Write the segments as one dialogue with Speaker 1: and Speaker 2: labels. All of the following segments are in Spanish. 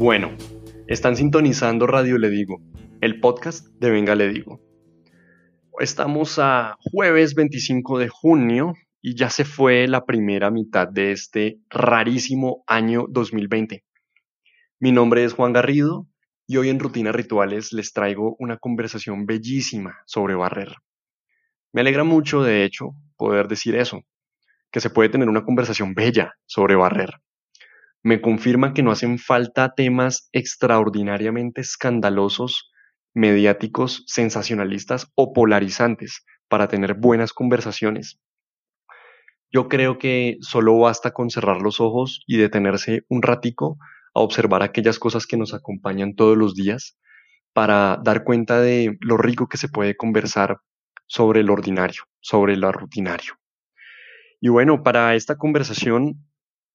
Speaker 1: Bueno, están sintonizando Radio Le Digo, el podcast de Venga Le Digo. Estamos a jueves 25 de junio y ya se fue la primera mitad de este rarísimo año 2020. Mi nombre es Juan Garrido y hoy en Rutinas Rituales les traigo una conversación bellísima sobre barrer. Me alegra mucho, de hecho, poder decir eso, que se puede tener una conversación bella sobre barrer. Me confirma que no hacen falta temas extraordinariamente escandalosos, mediáticos, sensacionalistas o polarizantes para tener buenas conversaciones. Yo creo que solo basta con cerrar los ojos y detenerse un ratico a observar aquellas cosas que nos acompañan todos los días para dar cuenta de lo rico que se puede conversar sobre lo ordinario, sobre lo rutinario. Y bueno, para esta conversación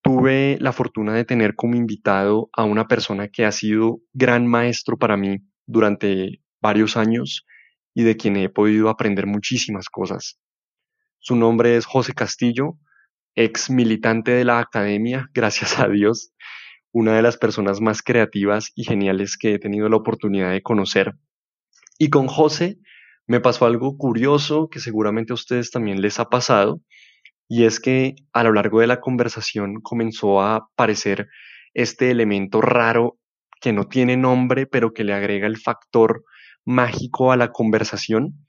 Speaker 1: tuve la fortuna de tener como invitado a una persona que ha sido gran maestro para mí durante varios años y de quien he podido aprender muchísimas cosas. Su nombre es José Castillo, ex militante de la academia, gracias a Dios, una de las personas más creativas y geniales que he tenido la oportunidad de conocer. Y con José me pasó algo curioso que seguramente a ustedes también les ha pasado, y es que a lo largo de la conversación comenzó a aparecer este elemento raro que no tiene nombre, pero que le agrega el factor mágico a la conversación,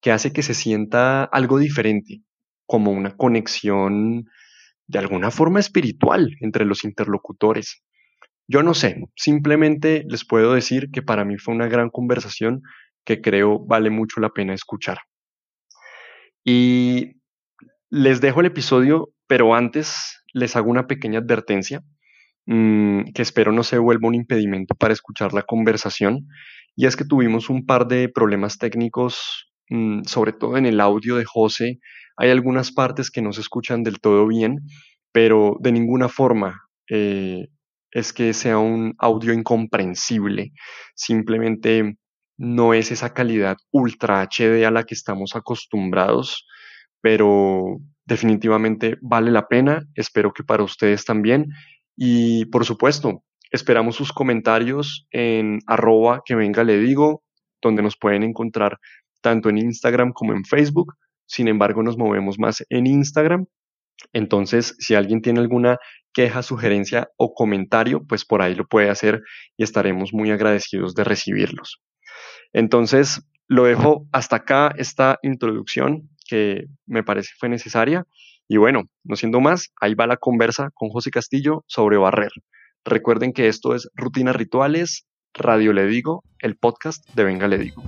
Speaker 1: que hace que se sienta algo diferente, como una conexión de alguna forma espiritual entre los interlocutores. Yo no sé, simplemente les puedo decir que para mí fue una gran conversación que creo vale mucho la pena escuchar. Y les dejo el episodio, pero antes les hago una pequeña advertencia mm, que espero no se vuelva un impedimento para escuchar la conversación. Y es que tuvimos un par de problemas técnicos, mm, sobre todo en el audio de José. Hay algunas partes que no se escuchan del todo bien, pero de ninguna forma eh, es que sea un audio incomprensible, simplemente no es esa calidad ultra HD a la que estamos acostumbrados, pero definitivamente vale la pena, espero que para ustedes también. Y por supuesto, esperamos sus comentarios en arroba que venga le digo, donde nos pueden encontrar tanto en Instagram como en Facebook, sin embargo nos movemos más en Instagram. Entonces, si alguien tiene alguna queja, sugerencia o comentario, pues por ahí lo puede hacer y estaremos muy agradecidos de recibirlos. Entonces, lo dejo hasta acá esta introducción que me parece fue necesaria. Y bueno, no siendo más, ahí va la conversa con José Castillo sobre barrer. Recuerden que esto es Rutinas Rituales, Radio Le Digo, el podcast de Venga Le Digo.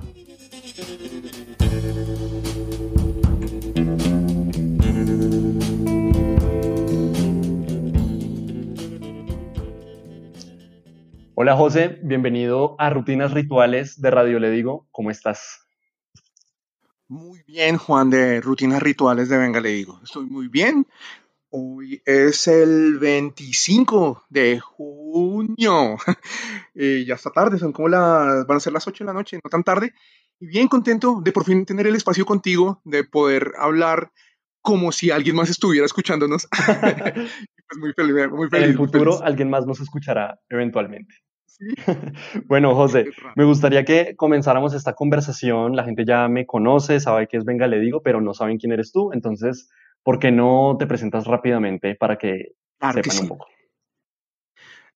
Speaker 1: Hola José, bienvenido a Rutinas Rituales de Radio Le Digo. ¿Cómo estás?
Speaker 2: Muy bien, Juan, de Rutinas Rituales de Venga Le Digo. Estoy muy bien. Hoy es el 25 de junio. Eh, ya está tarde, son como las, van a ser las 8 de la noche, no tan tarde. Y bien contento de por fin tener el espacio contigo, de poder hablar como si alguien más estuviera escuchándonos. pues muy feliz, muy feliz.
Speaker 1: En el futuro alguien más nos escuchará eventualmente. Bueno, José, me gustaría que comenzáramos esta conversación. La gente ya me conoce, sabe que es Venga, le digo, pero no saben quién eres tú. Entonces, ¿por qué no te presentas rápidamente para que sepan un poco?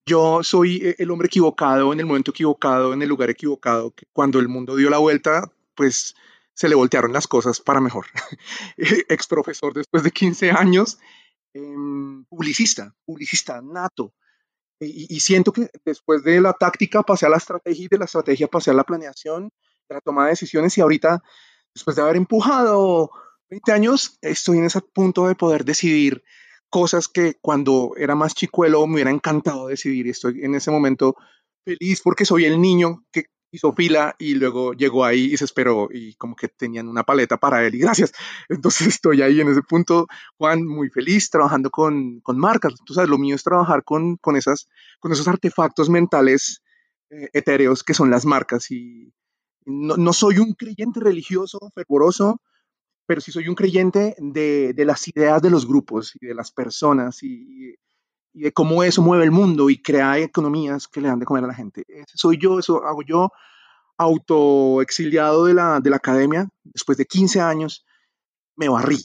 Speaker 2: Yo soy eh, el hombre equivocado en el momento equivocado, en el lugar equivocado, que cuando el mundo dio la vuelta, pues se le voltearon las cosas para mejor. Ex profesor después de 15 años, em, publicista, publicista nato, y, siento que después de la táctica pasé a la estrategia y de la estrategia pasé a la planeación, de la toma de decisiones y ahorita, después de haber empujado 20 años, estoy en ese punto de poder decidir cosas que cuando era más chicuelo me hubiera encantado decidir. Estoy en ese momento feliz porque soy el niño que hizo fila y luego llegó ahí y se esperó y como que tenían una paleta para él y gracias. Entonces estoy ahí en ese punto, Juan, muy feliz trabajando con, con marcas. Tú sabes, lo mío es trabajar con, con, esas, con esos artefactos mentales eh, etéreos que son las marcas y no, no, soy un creyente religioso, fervoroso, pero sí soy un creyente de, de, las ideas de los grupos y de las personas y, y de cómo eso mueve el mundo y crea economías que le dan de comer a la gente. Soy yo, eso hago yo, autoexiliado de la, de la academia, después de 15 años, me barrí.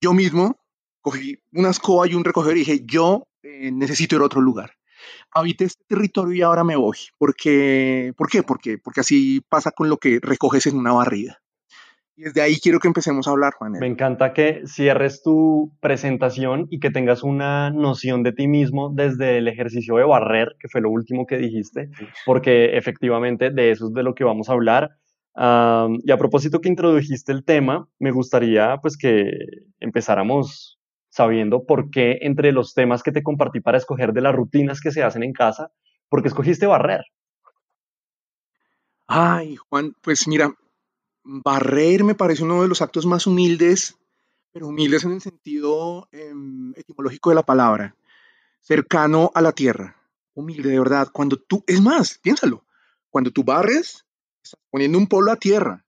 Speaker 2: Yo mismo cogí una escoba y un recogedor y dije, yo eh, necesito ir a otro lugar. Habité este territorio y ahora me voy. Porque, ¿Por qué? Porque, porque así pasa con lo que recoges en una barrida. Y desde ahí quiero que empecemos a hablar, Juan.
Speaker 1: Me encanta que cierres tu presentación y que tengas una noción de ti mismo desde el ejercicio de barrer, que fue lo último que dijiste, porque efectivamente de eso es de lo que vamos a hablar. y a propósito que introdujiste el tema, me gustaría pues que empezáramos sabiendo por qué entre los temas que te compartí para escoger de las rutinas que se hacen en casa, ¿por qué escogiste barrer?
Speaker 2: Ay, Juan, pues mira, barrer me parece uno de los actos más humildes, pero humildes en el sentido em, etimológico de la palabra, cercano a la tierra, humilde de verdad. Cuando tú, es más, piénsalo, cuando tú barres, estás poniendo un polo a tierra,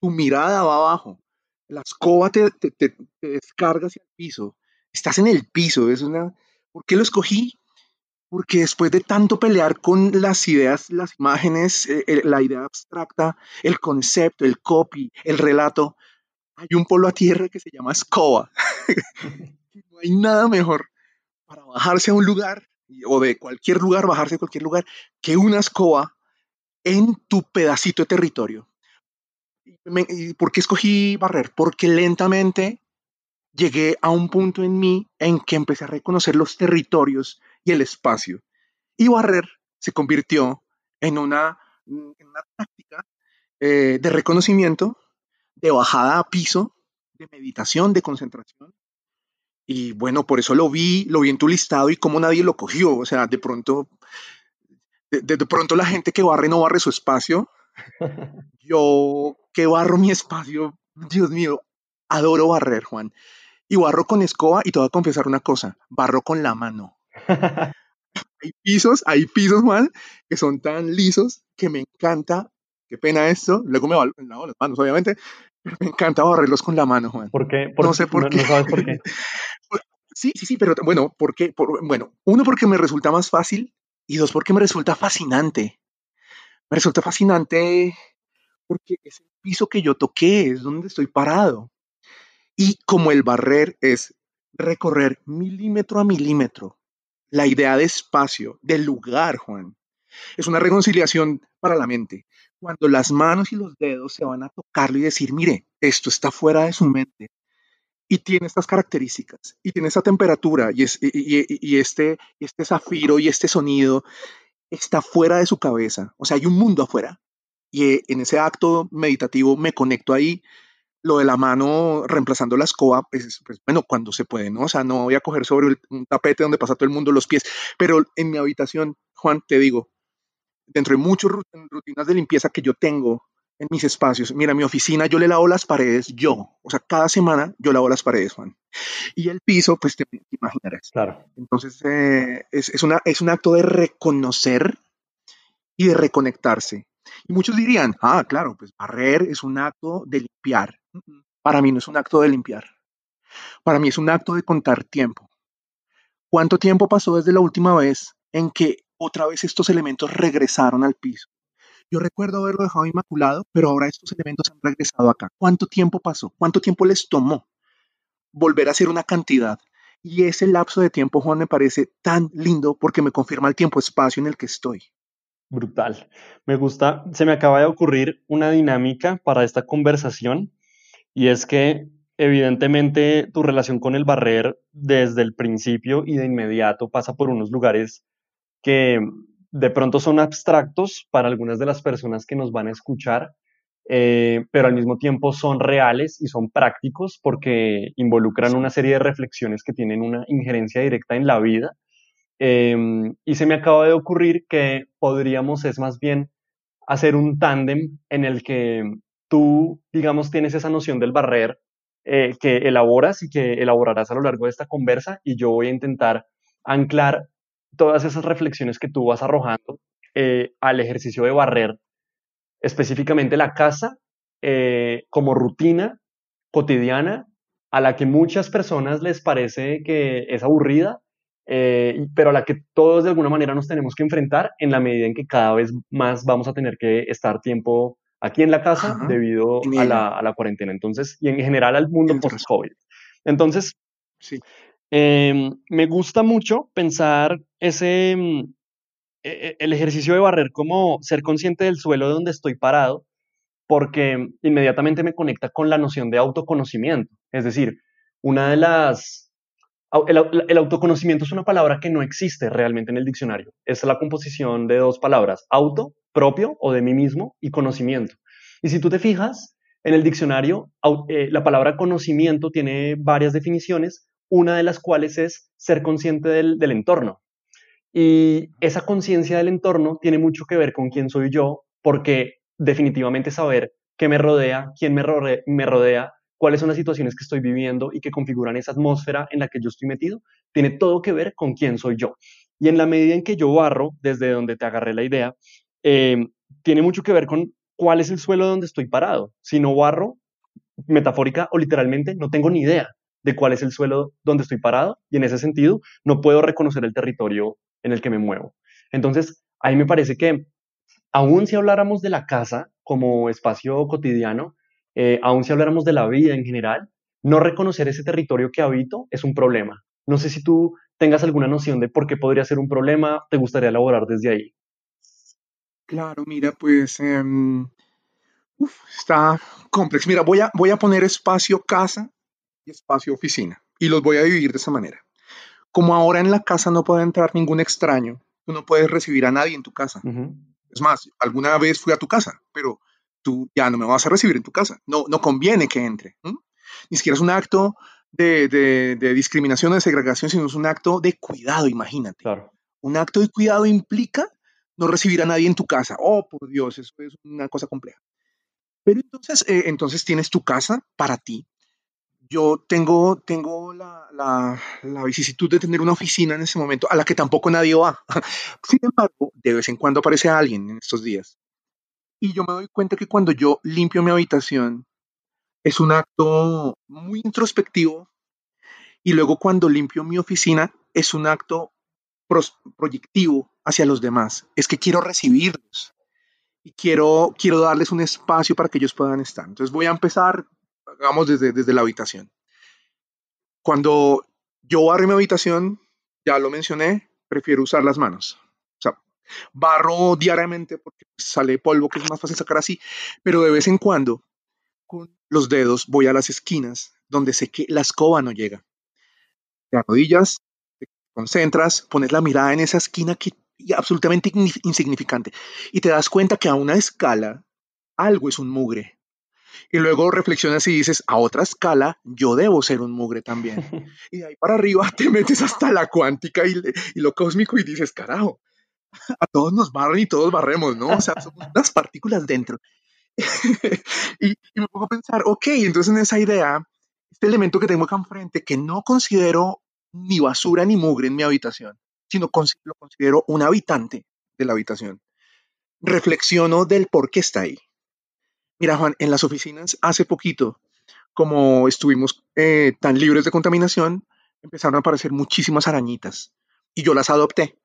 Speaker 2: tu mirada va abajo, la escoba te, te, te, descarga hacia el piso, estás en el piso, es una... ¿Por qué lo escogí? Porque después de tanto pelear con las ideas, las imágenes, eh, la idea abstracta, el concepto, el copy, el relato, hay un polo a tierra que se llama escoba. no hay nada mejor para bajarse a un lugar, o de cualquier lugar, bajarse a cualquier lugar, que una escoba en tu pedacito de territorio. ¿Y por qué escogí barrer? Porque lentamente llegué a un punto en mí en que empecé a reconocer los territorios y el espacio. Y barrer se convirtió en una, táctica eh, de reconocimiento, de bajada a piso, de meditación, de concentración. Y bueno, por eso lo vi, lo vi en tu listado y como nadie lo cogió. O sea, de pronto, de, pronto la gente que barre no barre su espacio. Yo que barro mi espacio, Dios mío, adoro barrer, Juan. Y barro con escoba y te voy a confesar una cosa, barro con la mano. hay pisos, hay pisos, Juan, que son tan lisos que me encanta. Qué pena esto. Luego me lavo las manos, obviamente. Pero me encanta barrerlos con la mano, Juan.
Speaker 1: ¿Por qué?
Speaker 2: no sé por qué.
Speaker 1: sabes por qué.
Speaker 2: sí, sí, sí, pero bueno, ¿por qué? bueno, uno porque me resulta más fácil y dos porque me resulta fascinante. Me resulta fascinante porque es el piso que yo toqué, es donde estoy parado. Y como el barrer es recorrer milímetro a milímetro la idea de espacio, del lugar, Juan, es una reconciliación para la mente. Cuando las manos y los dedos se van a tocarlo y decir, mire, esto está fuera de su mente y tiene estas características y tiene esta temperatura y, y, este, este zafiro y este sonido está fuera de su cabeza. O sea, hay un mundo afuera. Y en ese acto meditativo me conecto ahí lo de la mano reemplazando la escoba, pues, pues, bueno, cuando se puede, ¿no? O sea, no voy a coger sobre un tapete donde pasa todo el mundo los pies, pero en mi habitación, Juan, te digo, dentro de muchas rutinas de limpieza que yo tengo en mis espacios, mira, mi oficina yo le lavo las paredes yo, o sea, cada semana yo lavo las paredes, Juan. Y el piso, pues te imaginarás.
Speaker 1: Claro.
Speaker 2: Entonces, eh, es, es, una, es un acto de reconocer y de reconectarse. Y muchos dirían, ah, claro, pues barrer es un acto de limpiar. Para mí no es un acto de limpiar. Para mí es un acto de contar tiempo. ¿Cuánto tiempo pasó desde la última vez en que otra vez estos elementos regresaron al piso? Yo recuerdo haberlo dejado inmaculado, pero ahora estos elementos han regresado acá. ¿Cuánto tiempo pasó? ¿Cuánto tiempo les tomó volver a ser una cantidad? Y ese lapso de tiempo, Juan, me parece tan lindo porque me confirma el tiempo-espacio en el que estoy.
Speaker 1: Brutal. Me gusta, se me acaba de ocurrir una dinámica para esta conversación y es que evidentemente tu relación con el barrer desde el principio y de inmediato pasa por unos lugares que de pronto son abstractos para algunas de las personas que nos van a escuchar, eh, pero al mismo tiempo son reales y son prácticos porque involucran una serie de reflexiones que tienen una injerencia directa en la vida. Em, y se me acaba de ocurrir que podríamos, es más bien, hacer un tándem en el que tú, digamos, tienes esa noción del barrer eh, que elaboras y que elaborarás a lo largo de esta conversa y yo voy a intentar anclar todas esas reflexiones que tú vas arrojando eh, al ejercicio de barrer, específicamente la casa eh, como rutina cotidiana a la que muchas personas les parece que es aburrida pero a la que todos de alguna manera nos tenemos que enfrentar en la medida en que cada vez más vamos a tener que estar tiempo aquí en la casa debido a la, cuarentena. Entonces, y en general al mundo post-COVID. Entonces, sí. Em, me gusta mucho pensar ese, mm, e, e, el ejercicio de barrer como ser consciente del suelo de donde estoy parado, porque inmediatamente me conecta con la noción de autoconocimiento. Es decir, una de las el, autoconocimiento es una palabra que no existe realmente en el diccionario. Es la composición de dos palabras, auto, propio o de mí mismo, y conocimiento. Y si tú te fijas, en el diccionario, eh, la palabra conocimiento tiene varias definiciones, una de las cuales es ser consciente del, entorno. Y esa conciencia del entorno tiene mucho que ver con quién soy yo, porque definitivamente saber qué me rodea, quién me rodea cuáles son las situaciones que estoy viviendo y que configuran esa atmósfera en la que yo estoy metido, tiene todo que ver con quién soy yo. Y en la medida en que yo barro, desde donde te agarré la idea, eh, tiene mucho que ver con cuál es el suelo donde estoy parado. Si no barro, metafórica o literalmente, no tengo ni idea de cuál es el suelo donde estoy parado y en ese sentido no puedo reconocer el territorio en el que me muevo. Entonces, ahí me parece que aún si habláramos de la casa como espacio cotidiano, eh, aun si habláramos de la vida en general, no reconocer ese territorio que habito es un problema. No sé si tú tengas alguna noción de por qué podría ser un problema, te gustaría elaborar desde ahí.
Speaker 2: Claro, mira, pues em, está complejo. Mira, voy a, voy a poner espacio casa y espacio oficina y los voy a dividir de esa manera. Como ahora en la casa no puede entrar ningún extraño, tú no puedes recibir a nadie en tu casa. Es más, alguna vez fui a tu casa, pero tú ya no me vas a recibir en tu casa. No, no conviene que entre. Ni siquiera es un acto de, de, discriminación o de segregación, sino es un acto de cuidado, imagínate. Un acto de cuidado implica no recibir a nadie en tu casa. Oh, por Dios, eso es una cosa compleja. Pero entonces, eh, entonces tienes tu casa para ti. Yo tengo, tengo la, la, la, vicisitud de tener una oficina en ese momento a la que tampoco nadie va. Sin embargo, de vez en cuando aparece alguien en estos días y yo me doy cuenta que cuando yo limpio mi habitación, es un acto muy introspectivo. Y luego cuando limpio mi oficina, es un acto proyectivo hacia los demás. Es que quiero recibirlos y quiero, quiero darles un espacio para que ellos puedan estar. Entonces voy a empezar, hagamos desde, desde la habitación. Cuando yo barro mi habitación, ya lo mencioné, prefiero usar las manos. Barro diariamente porque sale polvo, que es más fácil sacar así, pero de vez en cuando con los dedos voy a las esquinas donde sé que la escoba no llega. Te arrodillas, te concentras, pones la mirada en esa esquina que absolutamente insignificante y te das cuenta que a una escala algo es un mugre. Y luego reflexionas y dices, a otra escala, yo debo ser un mugre también. y de ahí para arriba te metes hasta la cuántica y, y lo cósmico y dices, carajo, a todos nos barren y todos barremos, ¿no? O sea, somos unas partículas dentro. y, me pongo a pensar, ok, entonces en esa idea, este elemento que tengo acá enfrente, que no considero ni basura ni mugre en mi habitación, sino lo considero un habitante de la habitación, reflexiono del por qué está ahí. Mira, Juan, en las oficinas hace poquito, como estuvimos eh, tan libres de contaminación, empezaron a aparecer muchísimas arañitas y yo las adopté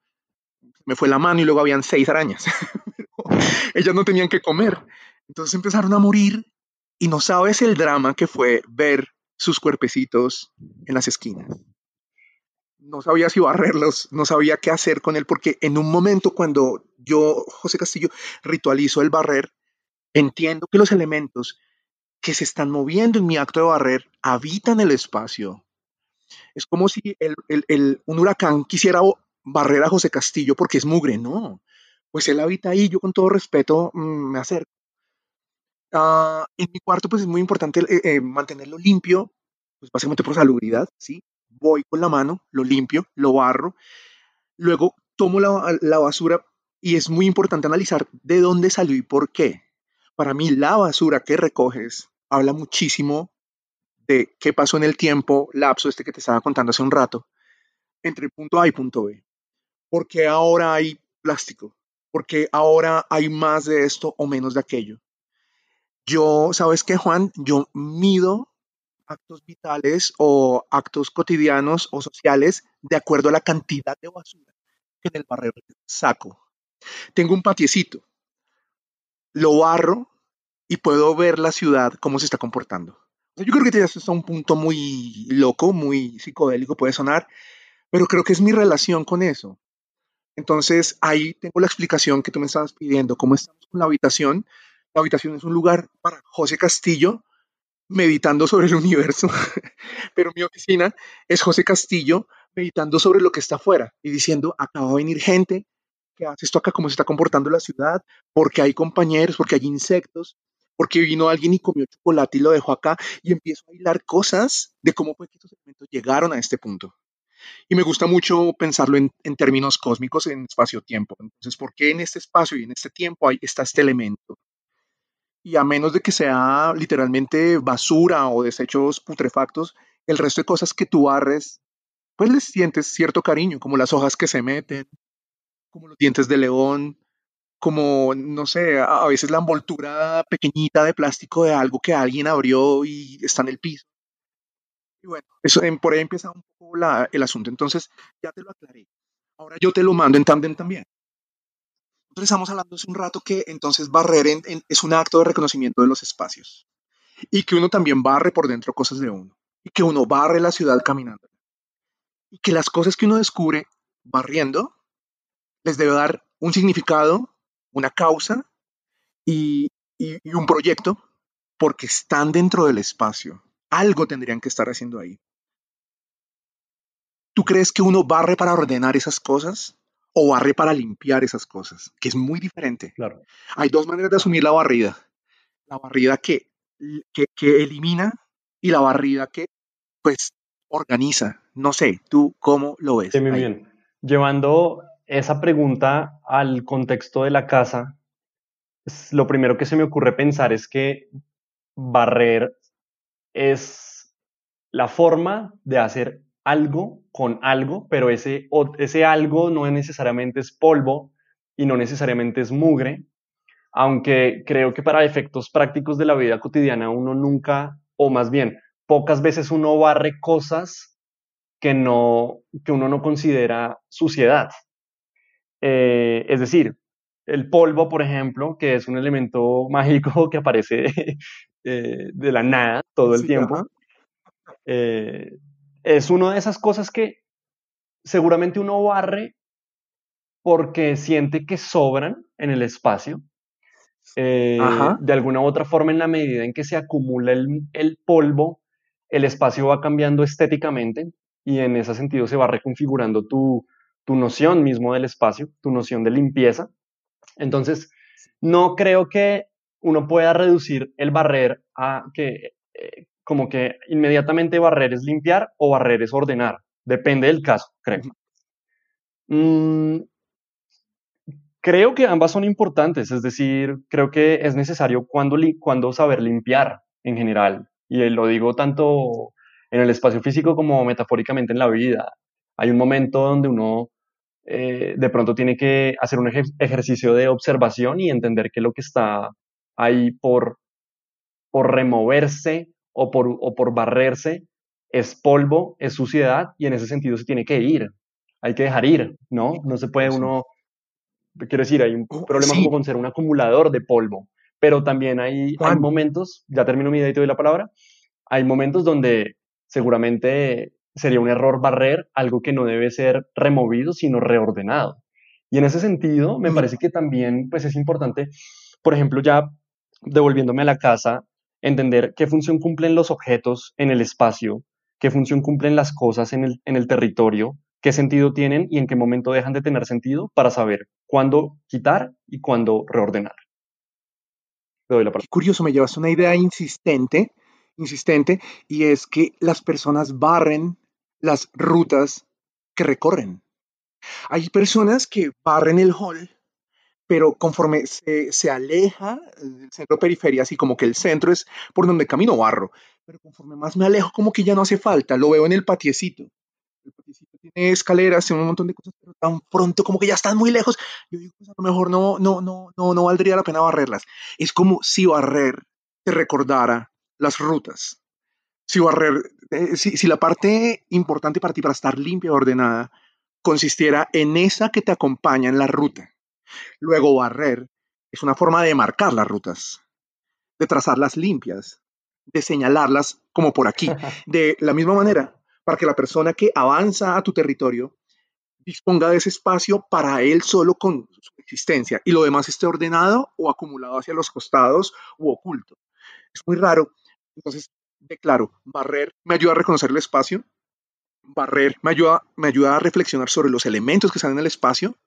Speaker 2: me fue la mano y luego habían seis arañas. Ellas no tenían que comer. Entonces empezaron a morir y no sabes el drama que fue ver sus cuerpecitos en las esquinas. No sabía si barrerlos, no sabía qué hacer con él, porque en un momento cuando yo, José Castillo, ritualizo el barrer, entiendo que los elementos que se están moviendo en mi acto de barrer habitan el espacio. Es como si un huracán quisiera barrer a José Castillo porque es mugre, no. Pues él habita ahí, yo con todo respeto mm, me acerco. Ah, en mi cuarto, pues es muy importante eh, eh, mantenerlo limpio, pues básicamente por salubridad, ¿sí? Voy con la mano, lo limpio, lo barro, luego tomo la, la basura y es muy importante analizar de dónde salió y por qué. Para mí, la basura que recoges habla muchísimo de qué pasó en el tiempo, lapso este que te estaba contando hace un rato, entre punto A y punto B porque ahora hay plástico, porque ahora hay más de esto o menos de aquello. Yo, ¿sabes qué, Juan? Yo mido actos vitales o actos cotidianos o sociales de acuerdo a la cantidad de basura que en el barrer saco. Tengo un patiecito, lo barro y puedo ver la ciudad cómo se está comportando. Yo creo que eso está un punto muy loco, muy psicodélico, puede sonar, pero creo que es mi relación con eso. Entonces ahí tengo la explicación que tú me estabas pidiendo, cómo estamos con la habitación. La habitación es un lugar para José Castillo meditando sobre el universo, pero mi oficina es José Castillo meditando sobre lo que está afuera y diciendo, acaba de venir gente que hace esto acá, cómo se está comportando la ciudad, porque hay compañeros, porque hay insectos, porque vino alguien y comió chocolate y lo dejó acá y empiezo a hilar cosas de cómo fue que estos elementos llegaron a este punto. Y me gusta mucho pensarlo en, en términos cósmicos, en espacio-tiempo. Entonces, ¿por qué en este espacio y en este tiempo hay, está este elemento? Y a menos de que sea literalmente basura o desechos putrefactos, el resto de cosas que tú barres, pues les sientes cierto cariño, como las hojas que se meten, como los dientes de león, como, no sé, a veces la envoltura pequeñita de plástico de algo que alguien abrió y está en el piso. Y bueno, eso, por ahí empieza un poco el asunto. Entonces, ya te lo aclaré. Ahora yo te lo mando en tandem también. Entonces estamos hablando hace un rato que entonces barrer es un acto de reconocimiento de los espacios y que uno también barre por dentro cosas de uno y que uno barre la ciudad caminando y que las cosas que uno descubre barriendo les debe dar un significado, una causa y, y un proyecto porque están dentro del espacio. Algo tendrían que estar haciendo ahí. ¿Tú crees que uno barre para ordenar esas cosas? O barre para limpiar esas cosas, que es muy diferente.
Speaker 1: Claro.
Speaker 2: Hay dos maneras de asumir la barrida. La barrida que, que, elimina y la barrida que, pues, organiza. No sé, ¿tú cómo lo ves?
Speaker 1: Sí, muy bien. Llevando esa pregunta al contexto de la casa, lo primero que se me ocurre pensar es que barrer es la forma de hacer algo con algo, pero ese, ese algo no necesariamente es polvo y no necesariamente es mugre, aunque creo que para efectos prácticos de la vida cotidiana uno nunca, o más bien, pocas veces uno barre cosas que, no, que uno no considera suciedad. Eh, es decir, el polvo, por ejemplo, que es un elemento mágico que aparece eh, de la nada todo el tiempo, es una de esas cosas que seguramente uno barre porque siente que sobran en el espacio. Eh, de alguna u otra forma, en la medida en que se acumula el, polvo, el espacio va cambiando estéticamente y en ese sentido se va reconfigurando tu, noción mismo del espacio, tu noción de limpieza. Entonces, no creo que uno pueda reducir el barrer a que como que inmediatamente barrer es limpiar o barrer es ordenar. Depende del caso, creo. Mm, creo que ambas son importantes, es decir, creo que es necesario cuando, cuando saber limpiar en general. Y lo digo tanto en el espacio físico como metafóricamente en la vida. Hay un momento donde uno eh, de pronto tiene que hacer un ejercicio de observación y entender que lo que está ahí por, por removerse o por, o por barrerse es polvo, es suciedad y en ese sentido se tiene que ir. Hay que dejar ir, ¿no? No se puede uno, quiero decir, hay un oh, problema como con ser un acumulador de polvo, pero también hay, hay momentos, ya termino mi idea y te doy la palabra, hay momentos donde seguramente sería un error barrer algo que no debe ser removido, sino reordenado. Y en ese sentido, me parece que también pues, es importante, por ejemplo, ya devolviéndome a la casa, entender qué función cumplen los objetos en el espacio, qué función cumplen las cosas en el, en el territorio, qué sentido tienen y en qué momento dejan de tener sentido para saber cuándo quitar y cuándo reordenar.
Speaker 2: doy la Qué curioso, me llevas una idea insistente, insistente, y es que las personas barren las rutas que recorren. Hay personas que barren el hall pero conforme se, aleja del centro periferia, así como que el centro es por donde camino barro, pero conforme más me alejo, como que ya no hace falta, lo veo en el patiecito. El patiecito tiene escaleras, tiene un montón de cosas, pero tan pronto como que ya están muy lejos, yo digo, pues a lo mejor no, no, no, no, no valdría la pena barrerlas. Es como si barrer te recordara las rutas. Si barrer, eh, si, si la parte importante para ti, para estar limpia y ordenada, consistiera en esa que te acompaña en la ruta. Luego barrer es una forma de marcar las rutas, de trazarlas limpias, de señalarlas como por aquí. De la misma manera, para que la persona que avanza a tu territorio disponga de ese espacio para él solo con su existencia y lo demás esté ordenado o acumulado hacia los costados u oculto. Es muy raro. Entonces, declaro, barrer me ayuda a reconocer el espacio, barrer me ayuda, me ayuda a reflexionar sobre los elementos que están en el espacio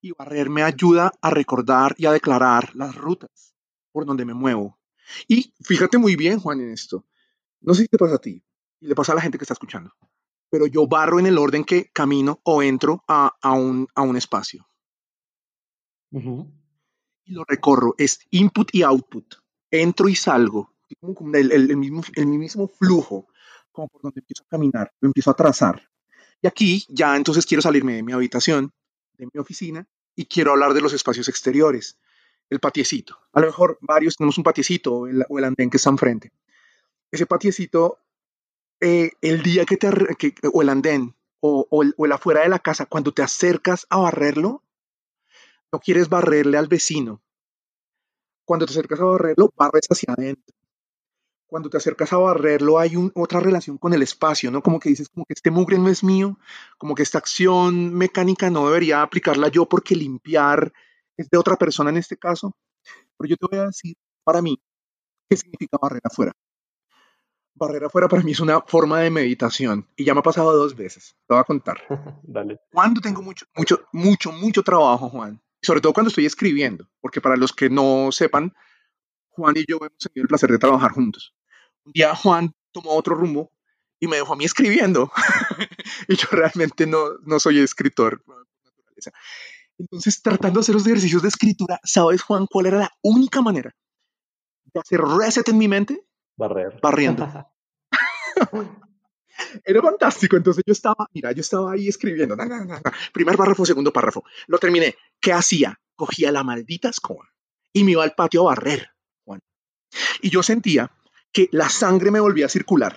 Speaker 2: y barrer me ayuda a recordar y a declarar las rutas por donde me muevo. Y fíjate muy bien, Juan, en esto. No sé si te pasa a ti y le pasa a la gente que está escuchando pero yo barro en el orden que camino o entro a, a, un, a un, espacio. Y lo recorro, es input y output. Entro y salgo, como el, el- el mismo, el mismo flujo, como por donde empiezo a caminar, lo empiezo a trazar. Y aquí ya entonces quiero salirme de mi habitación, de mi oficina, y quiero hablar de los espacios exteriores, el patiecito. A lo mejor varios tenemos un patiecito o el, o andén que está enfrente. Ese patiecito eh, el día que te, que- o el andén, o, o el, o el afuera de la casa, cuando te acercas a barrerlo, no quieres barrerle al vecino. Cuando te acercas a barrerlo, barres hacia adentro. Cuando te acercas a barrerlo, hay un- otra relación con el espacio, ¿no? Como que dices, como que este mugre no es mío, como que esta acción mecánica no debería aplicarla yo porque limpiar es de otra persona en este caso. Pero yo te voy a decir, para mí, qué significa barrer afuera. Barrer afuera para mí es una forma de meditación y ya me ha pasado dos veces. Te voy a contar.
Speaker 1: Dale.
Speaker 2: Cuando tengo mucho, mucho, mucho, mucho trabajo, Juan, sobre todo cuando estoy escribiendo, porque para los que no sepan, Juan y yo hemos tenido el placer de trabajar juntos. Un día Juan tomó otro rumbo y me dejó a mí escribiendo. y yo realmente no, no soy escritor. Entonces, tratando de hacer los ejercicios de escritura, ¿sabes, Juan, cuál era la única manera de hacer reset en mi mente?
Speaker 1: Barrer.
Speaker 2: Barriendo. Era fantástico. Entonces yo estaba, mira, yo estaba ahí escribiendo. na, na, na, na. Primer párrafo, segundo párrafo. Lo terminé. ¿Qué hacía? Cogía la maldita escoba y me iba al patio a barrer, Juan. Y yo sentía que la sangre me volvía a circular.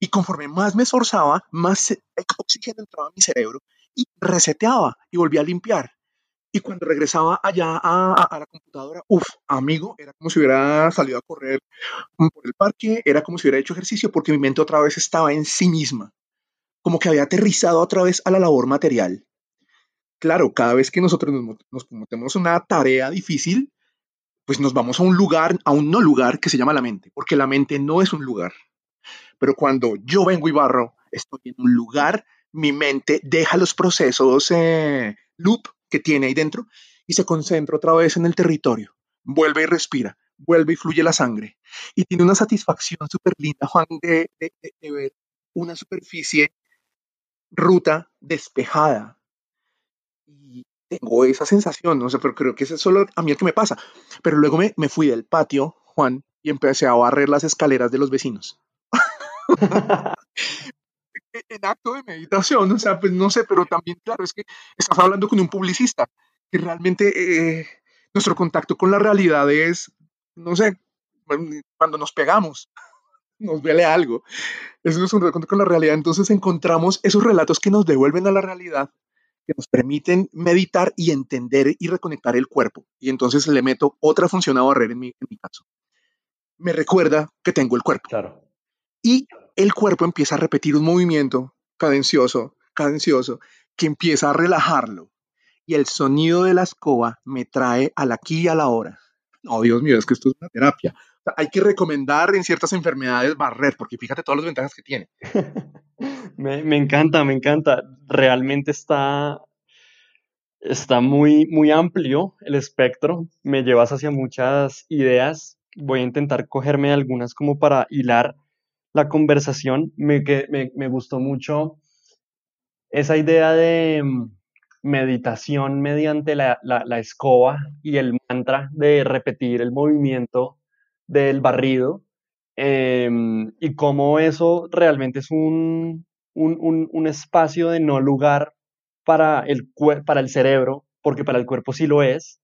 Speaker 2: Y conforme más me esforzaba, más eh, oxígeno entraba a mi cerebro y reseteaba y volvía a limpiar. Y cuando regresaba allá a, la computadora, uff, amigo, era como si hubiera salido a correr por el parque, era como si hubiera hecho ejercicio porque mi mente otra vez estaba en sí misma, como que había aterrizado otra vez a la labor material. Claro, cada vez que nosotros nos, nos cometemos una tarea difícil, pues nos vamos a un lugar, a un no lugar que se llama la mente, porque la mente no es un lugar. Pero cuando yo vengo y barro, estoy en un lugar, mi mente deja los procesos eh, loop que tiene ahí dentro y se concentra otra vez en el territorio. Vuelve y respira, vuelve y fluye la sangre. Y tiene una satisfacción súper linda, Juan, de, de- de- ver una superficie, ruta despejada. Y tengo esa sensación, no sé, pero creo que es solo a mí el que me pasa. Pero luego me, me fui del patio, Juan, y empecé a barrer las escaleras de los vecinos. en acto de meditación, o sea, pues no sé, pero también, claro, es que estás hablando con un publicista, que realmente eh, nuestro contacto con la realidad es, no sé, cuando nos pegamos, nos duele algo. Eso es un contacto con la realidad, entonces encontramos esos relatos que nos devuelven a la realidad, que nos permiten meditar y entender y reconectar el cuerpo. Y entonces le meto otra función a barrer en mi, en mi caso. Me recuerda que tengo el cuerpo
Speaker 1: Claro.
Speaker 2: y el cuerpo empieza a repetir un movimiento cadencioso, cadencioso, que empieza a relajarlo. Y el sonido de la escoba me trae al aquí y a la hora. No, Dios mío, es que esto es una terapia. Hay que recomendar en ciertas enfermedades barrer, porque fíjate todas las ventajas que tiene.
Speaker 1: Me, encanta, me encanta. Realmente está, está muy, muy amplio el espectro. Me llevas hacia muchas ideas. Voy a intentar cogerme algunas como para hilar la conversación. Me, que- me, me gustó mucho esa idea de mm, meditación mediante la, la escoba y el mantra de repetir el movimiento del barrido em, y cómo eso realmente es un, un, un- espacio de no lugar para el, para el cerebro, porque para el cuerpo sí lo es,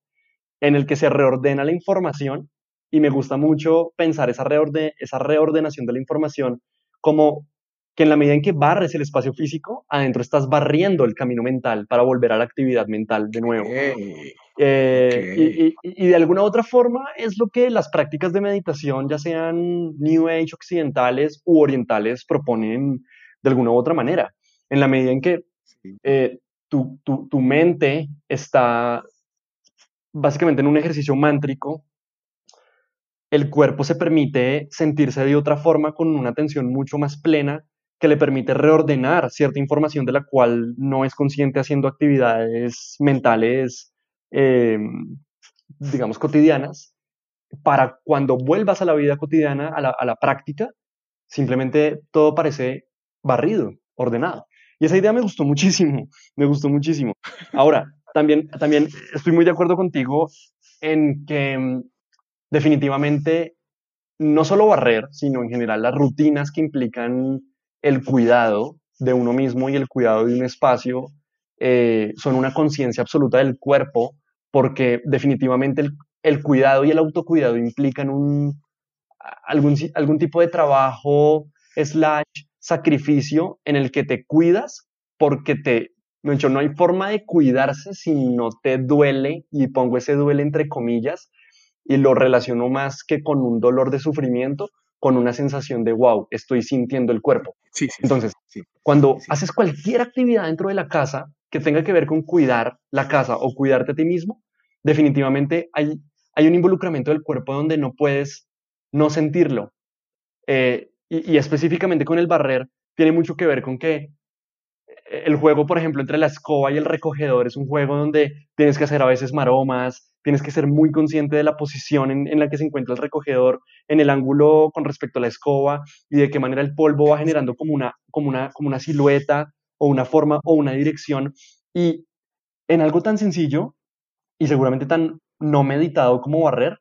Speaker 1: en el que se reordena la información y me gusta mucho pensar esa, reorde- esa reordenación de la información como que en la medida en que barres el espacio físico, adentro estás barriendo el camino mental para volver a la actividad mental de nuevo. Eh, y, de alguna otra forma es lo que las prácticas de meditación, ya sean New Age occidentales u orientales, proponen de alguna u otra manera. En la medida en que eh, tu, tu, tu mente está básicamente en un ejercicio mántrico, el cuerpo se permite sentirse de otra forma con una atención mucho más plena que le permite reordenar cierta información de la cual no es consciente haciendo actividades mentales, eh, digamos, cotidianas, para cuando vuelvas a la vida cotidiana, a la, a la práctica, simplemente todo parece barrido, ordenado. Y esa idea me gustó muchísimo, me gustó muchísimo. Ahora, también, también estoy muy de acuerdo contigo en que mm, definitivamente no solo barrer, sino en general las rutinas que implican el cuidado de uno mismo y el cuidado de un espacio eh, son una conciencia absoluta del cuerpo, porque definitivamente el, cuidado y el autocuidado implican un, algún, algún tipo de trabajo slash sacrificio en el que te cuidas porque te, no hay forma de cuidarse si no te duele, y pongo ese duele entre comillas, y lo relaciono más que con un dolor de sufrimiento, con una sensación de wow, estoy sintiendo el cuerpo.
Speaker 2: Sí,
Speaker 1: Entonces, cuando haces cualquier actividad dentro de la casa que tenga que ver con cuidar la casa o cuidarte a ti mismo, definitivamente hay, hay un involucramiento del cuerpo donde no puedes no sentirlo. Eh, y, específicamente con el barrer, tiene mucho que ver con que el juego, por ejemplo, entre la escoba y el recogedor es un juego donde tienes que hacer a veces maromas, tienes que ser muy consciente de la posición en, la que se encuentra el recogedor, en el ángulo con respecto a la escoba y de qué manera el polvo va generando como una, como una, como una silueta o una forma o una dirección. Y en algo tan sencillo y seguramente tan no meditado como barrer,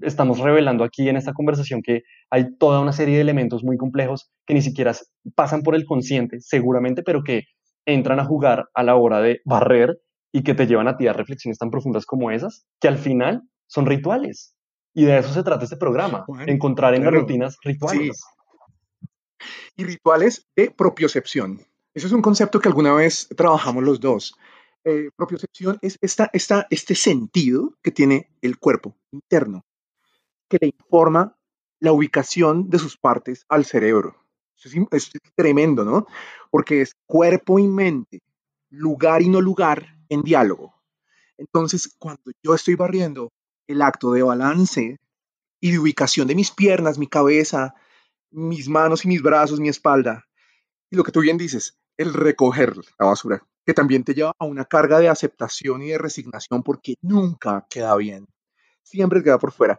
Speaker 1: estamos revelando aquí en esta conversación que hay toda una serie de elementos muy complejos que ni siquiera pasan por el consciente, seguramente, pero que entran a jugar a la hora de barrer y que te llevan a ti a reflexiones tan profundas como esas, que al final son rituales. Y de eso se trata este programa, encontrar en las rutinas rituales.
Speaker 2: Y rituales de propiocepción. Ese es un concepto que alguna vez trabajamos los dos. Eh, propiocepción es esta, esta, este sentido que tiene el cuerpo interno que le informa la ubicación de sus partes al cerebro. Es, tremendo, ¿no? Porque es cuerpo y mente, lugar y no lugar en diálogo. Entonces, cuando yo estoy barriendo el acto de balance y de ubicación de mis piernas, mi cabeza, mis manos y mis brazos, mi espalda, y lo que tú bien dices, el recoger la basura, que también te lleva a una carga de aceptación y de resignación porque nunca queda bien, siempre queda por fuera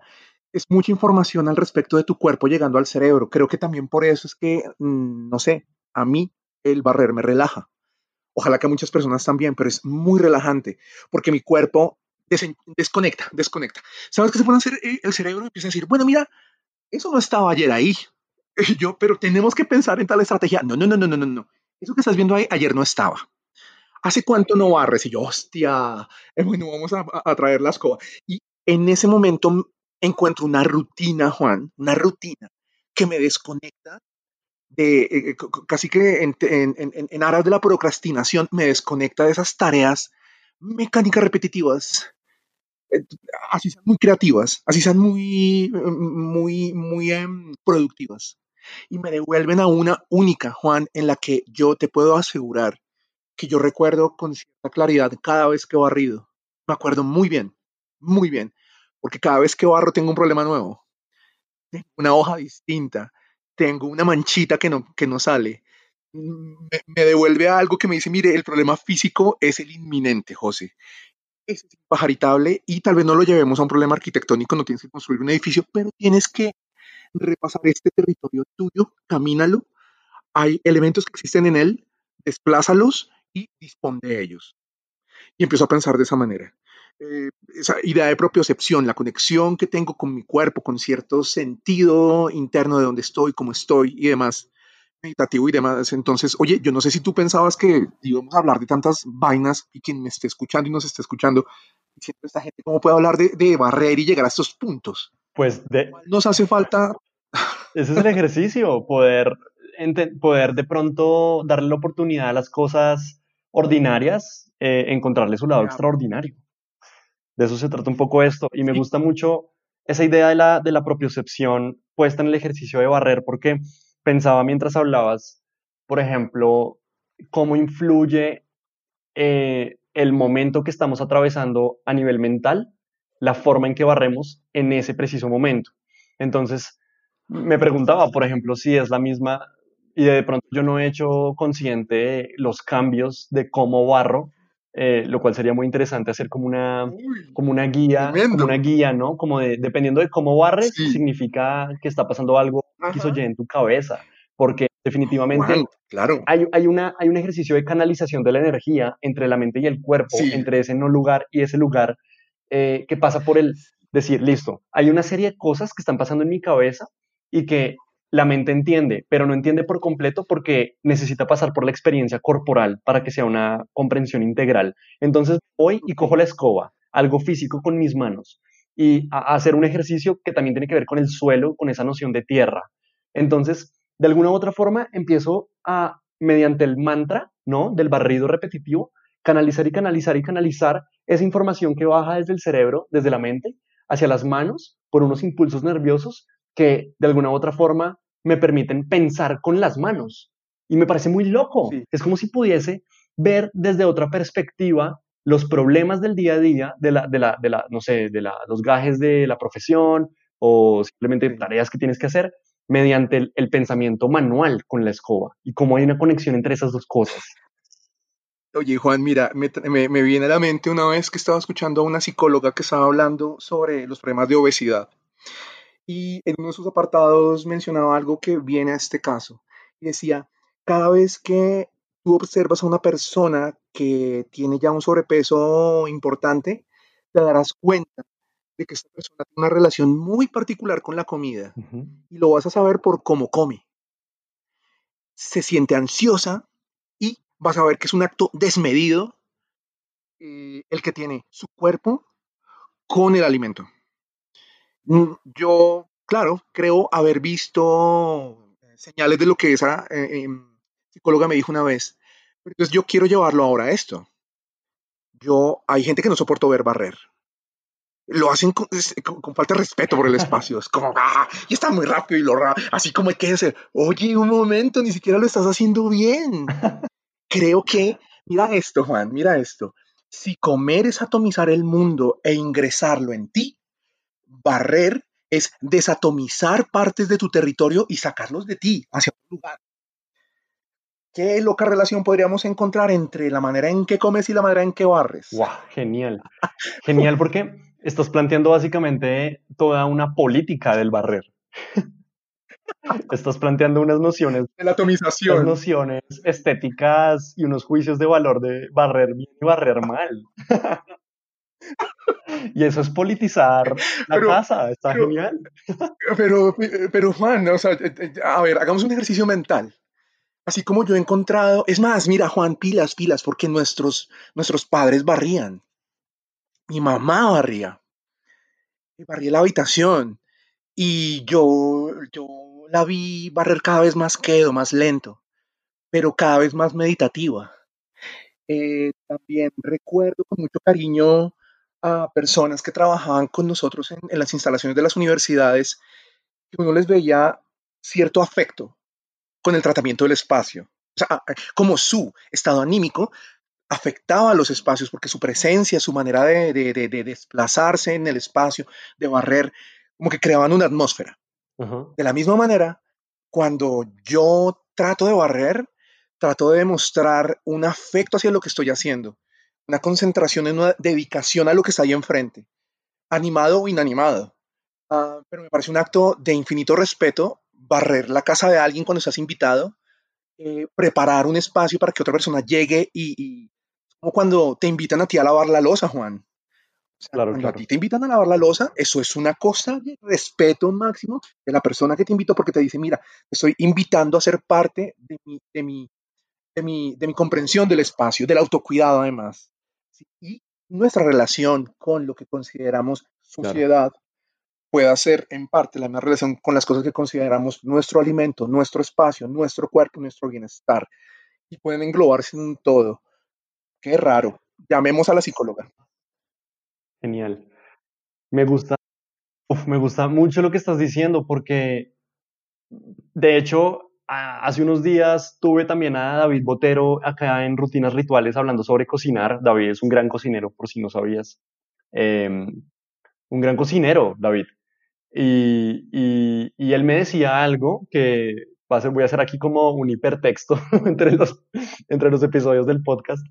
Speaker 2: es mucha información al respecto de tu cuerpo llegando al cerebro. Creo que también por eso es que, mm, no sé, a mí el barrer me relaja. Ojalá que a muchas personas también, pero es muy relajante porque mi cuerpo desconecta, desconecta. ¿Sabes qué se puede hacer eh, el cerebro? Empieza a decir, bueno, mira, eso no estaba ayer ahí. yo, pero tenemos que pensar en tal estrategia. No, no, no, no, no, no. Eso que estás viendo ahí ayer no estaba. ¿Hace cuánto no barres? Y yo, hostia, bueno, vamos a, a traer la escoba. Y en ese momento encuentro una rutina, Juan, una rutina que me desconecta de, eh, eh, casi que en, aras de la procrastinación, me desconecta de esas tareas mecánicas repetitivas, eh, así sean muy creativas, así sean muy, muy, muy em, productivas. Y me devuelven a una única, Juan, en la que yo te puedo asegurar que yo recuerdo con cierta claridad cada vez que barrido. Me acuerdo muy bien, muy bien porque cada vez que barro tengo un problema nuevo. Tengo una hoja distinta, tengo una manchita que no, que no sale. Me, devuelve a algo que me dice, mire, el problema físico es el inminente, José. Es pajaritable y tal vez no lo llevemos a un problema arquitectónico, no tienes que construir un edificio, pero tienes que repasar este territorio tuyo, camínalo. Hay elementos que existen en él, desplázalos y dispón de ellos. Y empiezo a pensar de esa manera. Eh, esa idea de propiocepción, la conexión que tengo con mi cuerpo, con cierto sentido interno de dónde estoy, cómo estoy y demás, meditativo y demás. Entonces, oye, yo no sé si tú pensabas que íbamos a hablar de tantas vainas y quien me esté escuchando y nos esté escuchando, diciendo esta gente, ¿cómo puede hablar de, de barrer y llegar a estos puntos?
Speaker 1: Pues de,
Speaker 2: nos hace falta...
Speaker 1: Ese es el ejercicio, poder poder de pronto darle la oportunidad a las cosas ordinarias, eh, encontrarle su lado extraordinario. De eso se trata un poco esto. Y me gusta mucho esa idea de la, de la propiocepción puesta en el ejercicio de barrer, porque pensaba mientras hablabas, por ejemplo, cómo influye eh, el momento que estamos atravesando a nivel mental, la forma en que barremos en ese preciso momento. Entonces, me preguntaba, por ejemplo, si es la misma, y de pronto yo no he hecho consciente los cambios de cómo barro, eh, lo cual sería muy interesante hacer como una, como una guía, como una guía, ¿no? Como de, dependiendo de cómo barres, significa que está pasando algo X o Y en tu cabeza, porque definitivamente
Speaker 2: claro.
Speaker 1: hay, hay, una, hay un ejercicio de canalización de la energía entre la mente y el cuerpo, entre ese no lugar y ese lugar, eh, que pasa por el decir, listo, hay una serie de cosas que están pasando en mi cabeza y que la mente entiende, pero no entiende por completo porque necesita pasar por la experiencia corporal para que sea una comprensión integral. Entonces voy y cojo la escoba, algo físico con mis manos, y hacer un ejercicio que también tiene que ver con el suelo, con esa noción de tierra. Entonces, de alguna u otra forma, empiezo a, mediante el mantra, ¿no? Del barrido repetitivo, canalizar y canalizar y canalizar esa información que baja desde el cerebro, desde la mente, hacia las manos, por unos impulsos nerviosos que de alguna u otra forma me permiten pensar con las manos. Y me parece muy loco. Es como si pudiese ver desde otra perspectiva los problemas del día a día, de la, de la, de la no sé, de la, los gajes de la profesión o simplemente tareas que tienes que hacer mediante el, pensamiento manual con la escoba y cómo hay una conexión entre esas dos cosas.
Speaker 2: Oye, Juan, mira, me, me, me, viene a la mente una vez que estaba escuchando a una psicóloga que estaba hablando sobre los problemas de obesidad y en uno de sus apartados mencionaba algo que viene a este caso. Y decía, cada vez que tú observas a una persona que tiene ya un sobrepeso importante, te darás cuenta de que esta persona tiene una relación muy particular con la comida y lo vas a saber por cómo come. Se siente ansiosa y vas a ver que es un acto desmedido eh, el que tiene su cuerpo con el alimento. Mm, yo, claro, creo haber visto eh, señales de lo que esa eh, em, psicóloga me dijo una vez. Entonces yo quiero llevarlo ahora a esto. Yo, hay gente que no soporto ver barrer. Lo hacen con, falta de respeto por el espacio. Es como, ah, y está muy rápido y lo así como hay que decir, oye, un momento, ni siquiera lo estás haciendo bien. Creo que, mira esto, Juan, mira esto. Si comer es atomizar el mundo e ingresarlo en ti, barrer es desatomizar partes de tu territorio y sacarlos de ti hacia otro lugar. ¿Qué loca relación podríamos encontrar entre la manera en que comes y la manera en que barres?
Speaker 1: ¡Wow! Genial. Genial porque estás planteando básicamente toda una política del barrer. Estás planteando unas nociones
Speaker 2: de la atomización.
Speaker 1: Unas nociones estéticas y unos juicios de valor de barrer bien y barrer mal. Y eso es politizar la casa, está genial.
Speaker 2: Pero, pero Juan, o sea, eh, eh, a ver, hagamos un ejercicio mental. Así como yo he encontrado, es más, mira Juan, pilas, pilas, porque nuestros, nuestros padres barrían. Mi mamá barría. Barría la habitación. Y yo, yo la vi barrer cada vez más quedo, más lento, pero cada vez más meditativa. Eh, también recuerdo con mucho cariño a personas que trabajaban con nosotros en, las instalaciones de las universidades, que uno les veía cierto afecto con el tratamiento del espacio. O sea, como su estado anímico afectaba a los espacios porque su presencia, su manera de, desplazarse en el espacio, de barrer, como que creaban una atmósfera. De la misma manera, cuando yo trato de barrer, trato de demostrar un afecto hacia lo que estoy haciendo una concentración en una dedicación a lo que está ahí enfrente, animado o inanimado. Ah, pero me parece un acto de infinito respeto barrer la casa de alguien cuando estás invitado, eh, preparar un espacio para que otra persona llegue y, como cuando te invitan a ti a lavar la losa, Juan.
Speaker 1: claro,
Speaker 2: cuando a ti te invitan a lavar la losa, eso es una cosa de respeto máximo de la persona que te invitó porque te dice, mira, te estoy invitando a ser parte de mi, de mi, de mi, de mi comprensión del espacio, del autocuidado además y nuestra relación con lo que consideramos sociedad pueda ser en parte la misma relación con las cosas que consideramos nuestro alimento, nuestro espacio, nuestro cuerpo, nuestro bienestar, y pueden englobarse en un todo. Qué raro. Llamemos a la psicóloga.
Speaker 1: Genial. Me gusta, me gusta mucho lo que estás diciendo porque, de hecho, hace unos días tuve también a David Botero acá en Rutinas Rituales hablando sobre cocinar. David es un gran cocinero, por si no sabías. Em, un gran cocinero, David. Y, él me decía algo que voy a hacer aquí como un hipertexto entre los, entre los episodios del podcast,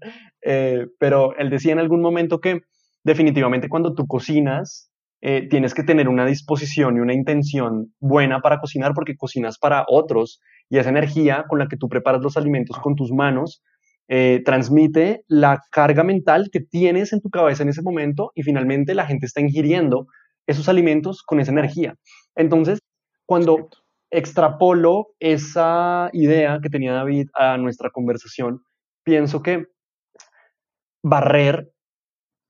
Speaker 1: eh, pero él decía en algún momento que definitivamente cuando tú cocinas, eh, tienes que tener una disposición y una intención buena para cocinar porque cocinas para otros y esa energía con la que tú preparas los alimentos con tus manos eh, transmite la carga mental que tienes en tu cabeza en ese momento y finalmente la gente está ingiriendo esos alimentos con esa energía. Entonces, cuando extrapolo esa idea que tenía David a nuestra conversación, pienso que barrer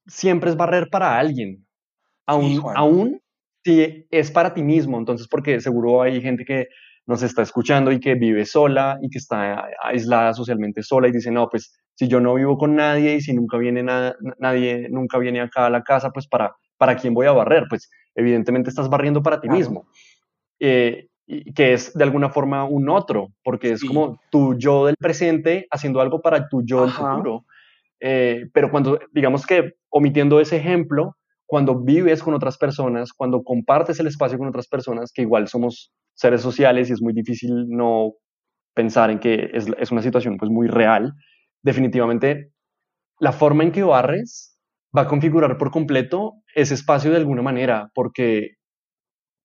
Speaker 1: siempre es barrer para alguien, aún, aún si es para ti mismo. Entonces, porque seguro hay gente que nos está escuchando y que vive sola y que está aislada socialmente sola y dice, no, pues si yo no vivo con nadie y si nunca viene nadie, nunca viene acá a la casa, pues para, ¿para quién voy a barrer? Pues evidentemente estás barriendo para ti mismo. Eh, y que es de alguna forma un otro, porque es como tu yo del presente haciendo algo para tu yo del futuro. Eh, pero cuando, digamos que omitiendo ese ejemplo, cuando vives con otras personas, cuando compartes el espacio con otras personas, que igual somos seres sociales y es muy difícil no pensar en que es, es una situación pues muy real, definitivamente la forma en que barres va a configurar por completo ese espacio de alguna manera, porque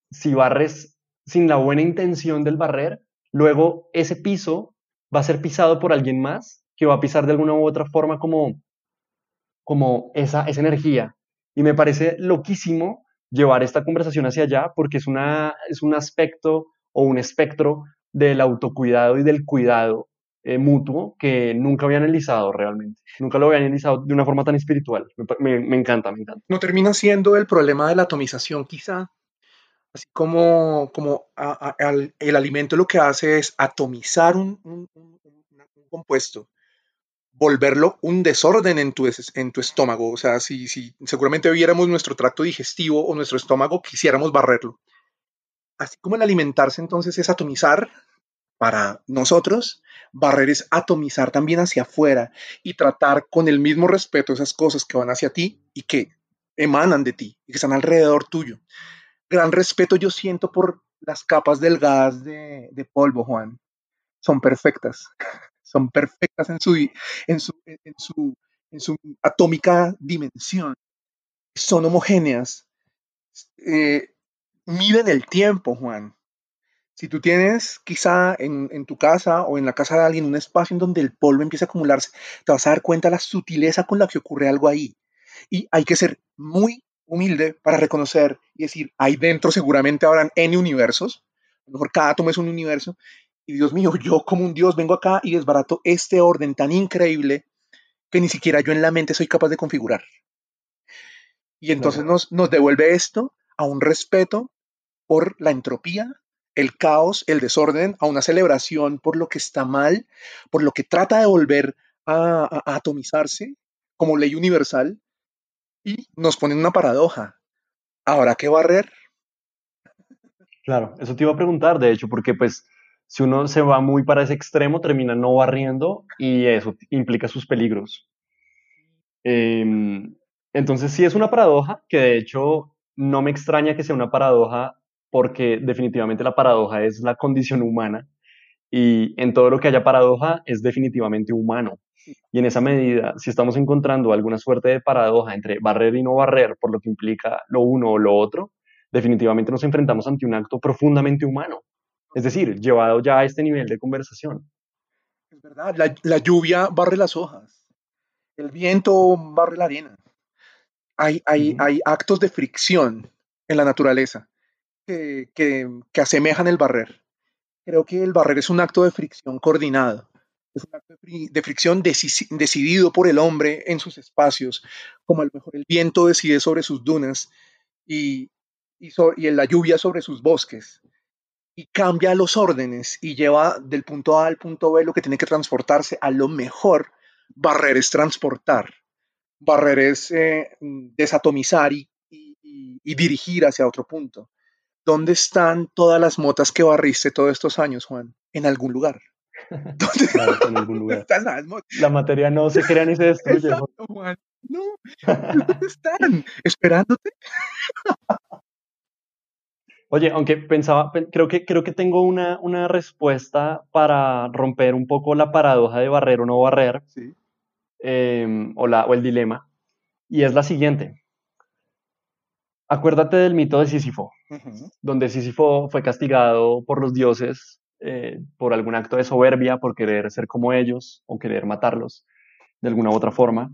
Speaker 1: si barres sin la buena intención del barrer, luego ese piso va a ser pisado por alguien más que va a pisar de alguna u otra forma como, como esa, esa energía. Y me parece loquísimo llevar esta conversación hacia allá porque es, una, es un aspecto o un espectro del autocuidado y del cuidado eh, mutuo que nunca había analizado realmente. Nunca lo había analizado de una forma tan espiritual. Me, encanta, me encanta.
Speaker 2: No termina siendo el problema de la atomización, quizá. Así como, como el alimento lo que hace es atomizar un, compuesto, volverlo un desorden en tu, en tu estómago. O sea, si, si seguramente viéramos nuestro tracto digestivo o nuestro estómago, quisiéramos barrerlo. Así como el alimentarse entonces es atomizar, para nosotros, barrer es atomizar también hacia afuera y tratar con el mismo respeto esas cosas que van hacia ti y que emanan de ti y que están alrededor tuyo. Gran respeto yo siento por las capas delgadas de, de polvo, Juan. Son perfectas. Son perfectas en su, en su, en su, en su atómica dimensión. Son homogéneas. Eh, miden el tiempo, Juan. Si tú tienes quizá en, tu casa o en la casa de alguien un espacio en donde el polvo empieza a acumularse, te vas a dar cuenta de la sutileza con la que ocurre algo ahí. Y hay que ser muy humilde para reconocer y decir, ahí dentro seguramente habrán N universos, a lo mejor cada átomo es un universo, y Dios mío, yo como un Dios vengo acá y desbarato este orden tan increíble que ni siquiera yo en la mente soy capaz de configurar. Y entonces nos, nos devuelve esto a un respeto por la entropía, el caos, el desorden, a una celebración por lo que está mal, por lo que trata de volver a, atomizarse como ley universal, y nos pone en una paradoja. ¿Habrá que barrer?
Speaker 1: Claro, eso te iba a preguntar, de hecho, porque pues si uno se va muy para ese extremo, termina no barriendo y eso implica sus peligros. Em, entonces sí es una paradoja, que de hecho no me extraña que sea una paradoja porque definitivamente la paradoja es la condición humana y en todo lo que haya paradoja es definitivamente humano. Y en esa medida, si estamos encontrando alguna suerte de paradoja entre barrer y no barrer, por lo que implica lo uno o lo otro, definitivamente nos enfrentamos ante un acto profundamente humano. Es decir, llevado ya a este nivel de conversación.
Speaker 2: Es verdad, la, lluvia barre las hojas, el viento barre la arena. Hay, hay, hay actos de fricción en la naturaleza que, asemejan el barrer. Creo que el barrer es un acto de fricción coordinado, es un acto de fricción decidido por el hombre en sus espacios, como a lo mejor el viento decide sobre sus dunas. Y, y, y en la lluvia sobre sus bosques y cambia los órdenes y lleva del punto A al punto B lo que tiene que transportarse. A lo mejor, barrer es transportar, barrer es eh, desatomizar y, dirigir hacia otro punto. ¿Dónde están todas las motas que barriste todos estos años, Juan? En algún lugar.
Speaker 1: ¿Dónde en algún lugar. están las motas? La materia no se crea ni se destruye. Juan.
Speaker 2: No, ¿dónde están? ¿Esperándote?
Speaker 1: Oye, aunque pensaba, creo que, creo que tengo una, una respuesta para romper un poco la paradoja de barrer o no barrer, sí. Em, o, la, o el dilema, y es la siguiente. Acuérdate del mito de Sísifo, donde Sísifo fue castigado por los dioses eh, por algún acto de soberbia, por querer ser como ellos o querer matarlos de alguna u otra forma,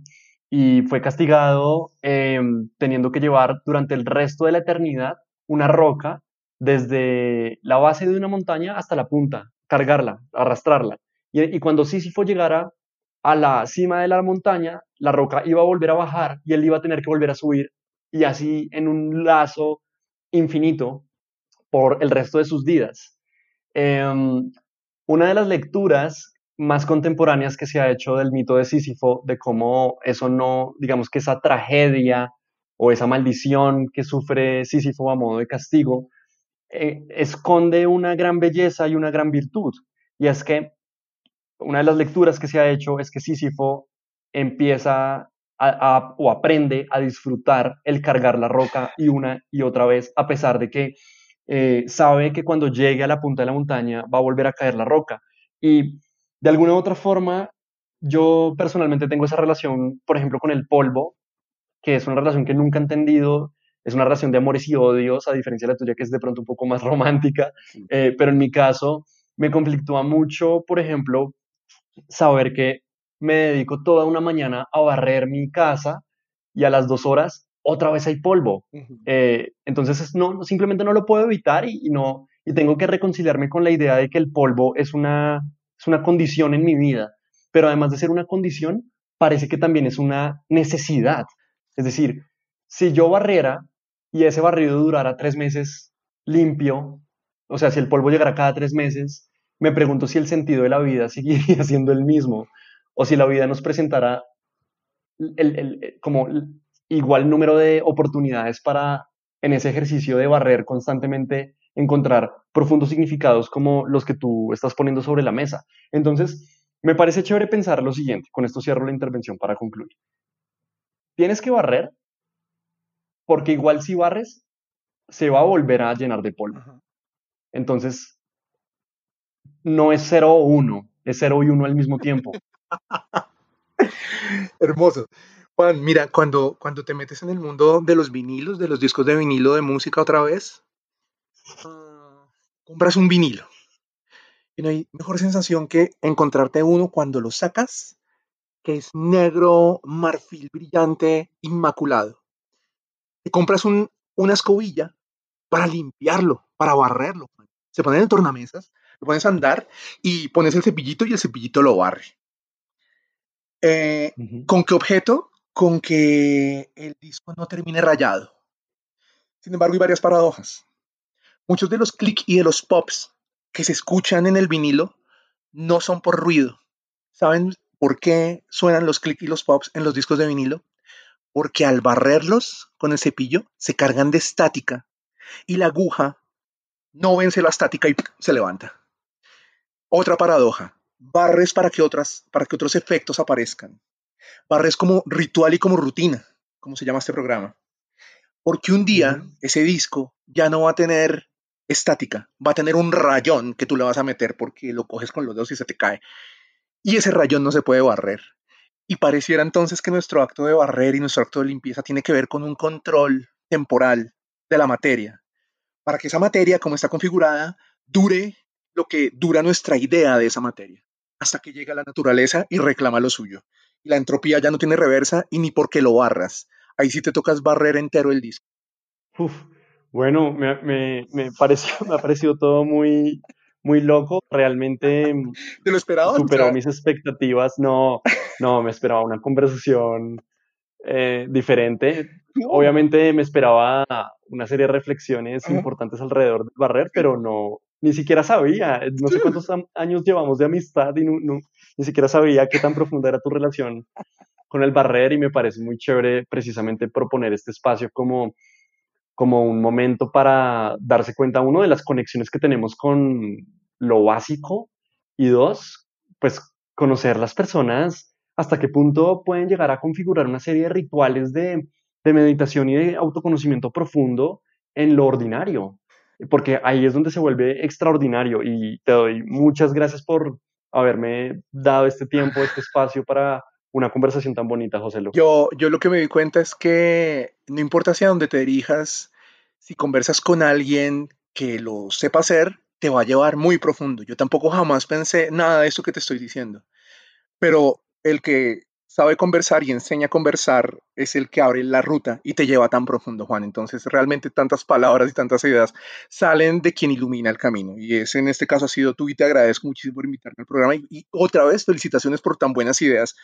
Speaker 1: y fue castigado em, teniendo que llevar durante el resto de la eternidad una roca desde la base de una montaña hasta la punta, cargarla, arrastrarla. Y, cuando Sísifo llegara a la cima de la montaña, la roca iba a volver a bajar y él iba a tener que volver a subir y así en un lazo infinito por el resto de sus vidas. Em, una de las lecturas más contemporáneas que se ha hecho del mito de Sísifo, de cómo eso no, digamos que esa tragedia o esa maldición que sufre Sísifo a modo de castigo, eh, esconde una gran belleza y una gran virtud. Y es que una de las lecturas que se ha hecho es que Sísifo empieza o aprende a disfrutar el cargar la roca y una y otra vez, a pesar de que eh, sabe que cuando llegue a la punta de la montaña va a volver a caer la roca. Y de alguna u otra forma, yo personalmente tengo esa relación, por ejemplo, con el polvo, que es una relación que nunca he entendido, es una relación de amores y odios, a diferencia de la tuya que es de pronto un poco más romántica, eh, pero en mi caso me conflictúa mucho, por ejemplo, saber que me dedico toda una mañana a barrer mi casa y a las dos horas otra vez hay polvo. Eh, entonces no, simplemente no lo puedo evitar y, no, y tengo que reconciliarme con la idea de que el polvo es una, es una condición en mi vida, pero además de ser una condición, parece que también es una necesidad. Es decir, si yo barriera y ese barrido durara tres meses limpio, o sea, si el polvo llegara cada tres meses, me pregunto si el sentido de la vida seguiría siendo el mismo o si la vida nos presentara el, como igual número de oportunidades para en ese ejercicio de barrer constantemente encontrar profundos significados como los que tú estás poniendo sobre la mesa. Entonces, me parece chévere pensar lo siguiente, con esto cierro la intervención para concluir. Tienes que barrer porque igual si barres, se va a volver a llenar de polvo. Entonces, no es 0 o 1, es 0 y 1 al mismo tiempo.
Speaker 2: Hermoso. Juan, mira, cuando, cuando te metes en el mundo de los vinilos, de los discos de vinilo de música otra vez, ah, compras un vinilo. Y no hay mejor sensación que encontrarte uno cuando lo sacas que es negro, marfil brillante, inmaculado. Te compras una escobilla para limpiarlo, para barrerlo. Se pone en tornamesas, lo pones a andar y pones el cepillito y el cepillito lo barre. Eh, ¿Con qué objeto? Con que el disco no termine rayado. Sin embargo, hay varias paradojas. Muchos de los clics y de los pops que se escuchan en el vinilo no son por ruido. ¿Saben ¿Por qué suenan los clics y los pops en los discos de vinilo? Porque al barrerlos con el cepillo se cargan de estática y la aguja no vence la estática y se levanta. Otra paradoja. Barres para que, otras, para que otros efectos aparezcan. Barres como ritual y como rutina, como se llama este programa. Porque un día ese disco ya no va a tener estática, va a tener un rayón que tú le vas a meter porque lo coges con los dedos y se te cae y ese rayón no se puede barrer. Y pareciera entonces que nuestro acto de barrer y nuestro acto de limpieza tiene que ver con un control temporal de la materia, para que esa materia, como está configurada, dure lo que dura nuestra idea de esa materia, hasta que llega la naturaleza y reclama lo suyo. Y la entropía ya no tiene reversa y ni porque lo barras. Ahí sí te tocas barrer entero el disco.
Speaker 1: bueno, me, me, me, me ha parecido todo muy, muy loco, realmente
Speaker 2: ¿Te lo esperaba?
Speaker 1: superó mis expectativas, no, no, me esperaba una conversación eh, diferente. Obviamente me esperaba una serie de reflexiones importantes alrededor del barrer, pero no, ni siquiera sabía, no sé cuántos años llevamos de amistad y no, ni siquiera sabía qué tan profunda era tu relación con el barrer y me parece muy chévere precisamente proponer este espacio como, como un momento para darse cuenta, uno, de las conexiones que tenemos con lo básico y dos, pues conocer las personas hasta qué punto pueden llegar a configurar una serie de rituales de, meditación y de autoconocimiento profundo en lo ordinario, porque ahí es donde se vuelve extraordinario. Y te doy muchas gracias por haberme dado este tiempo, este espacio para una conversación tan bonita, José Lu.
Speaker 2: Yo, yo lo que me di cuenta es que no importa hacia dónde te dirijas, si conversas con alguien que lo sepa hacer, te va a llevar muy profundo. Yo tampoco jamás pensé nada de eso que te estoy diciendo. Pero el que sabe conversar y enseña a conversar es el que abre la ruta y te lleva tan profundo, Juan. Entonces, realmente tantas palabras y tantas ideas salen de quien ilumina el camino. Y ese en este caso ha sido tú y te agradezco muchísimo por invitarme al programa. Y, otra vez, felicitaciones por tan buenas ideas.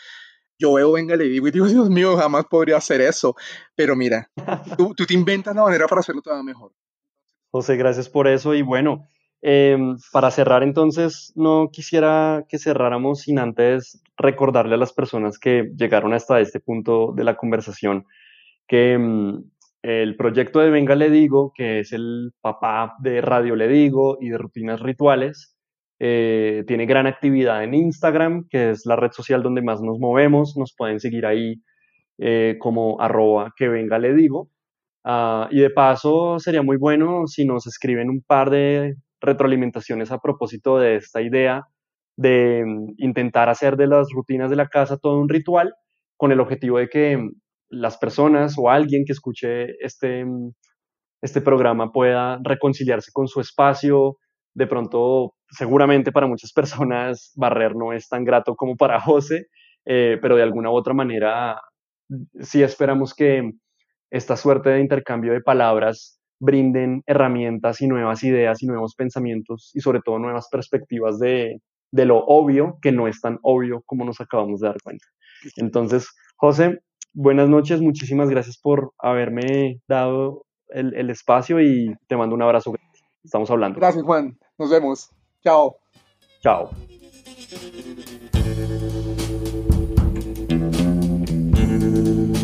Speaker 2: Yo veo, venga, le digo, y digo, Dios mío, jamás podría hacer eso. Pero mira, tú, tú te inventas la manera para hacerlo todavía mejor.
Speaker 1: José, gracias por eso. Y bueno, Em, para cerrar entonces, no quisiera que cerráramos sin antes recordarle a las personas que llegaron hasta este punto de la conversación que em, el proyecto de Venga Le Digo, que es el papá de Radio Le Digo y de Rutinas Rituales, eh, tiene gran actividad en Instagram, que es la red social donde más nos movemos. Nos pueden seguir ahí eh, como arroba que venga le digo. Ah, y de paso, sería muy bueno si nos escriben un par de retroalimentaciones a propósito de esta idea de mm, intentar hacer de las rutinas de la casa todo un ritual con el objetivo de que mm, las personas o alguien que escuche este, mm, este programa pueda reconciliarse con su espacio. De pronto, seguramente para muchas personas barrer no es tan grato como para José, eh, pero de alguna u otra manera sí esperamos que esta suerte de intercambio de palabras brinden herramientas y nuevas ideas y nuevos pensamientos y sobre todo nuevas perspectivas de, lo obvio que no es tan obvio como nos acabamos de dar cuenta. Entonces, José, buenas noches, muchísimas gracias por haberme dado el, el espacio y te mando un abrazo. Estamos hablando.
Speaker 2: Gracias, Juan. Nos vemos. Ciao.
Speaker 1: Ciao. Thank you.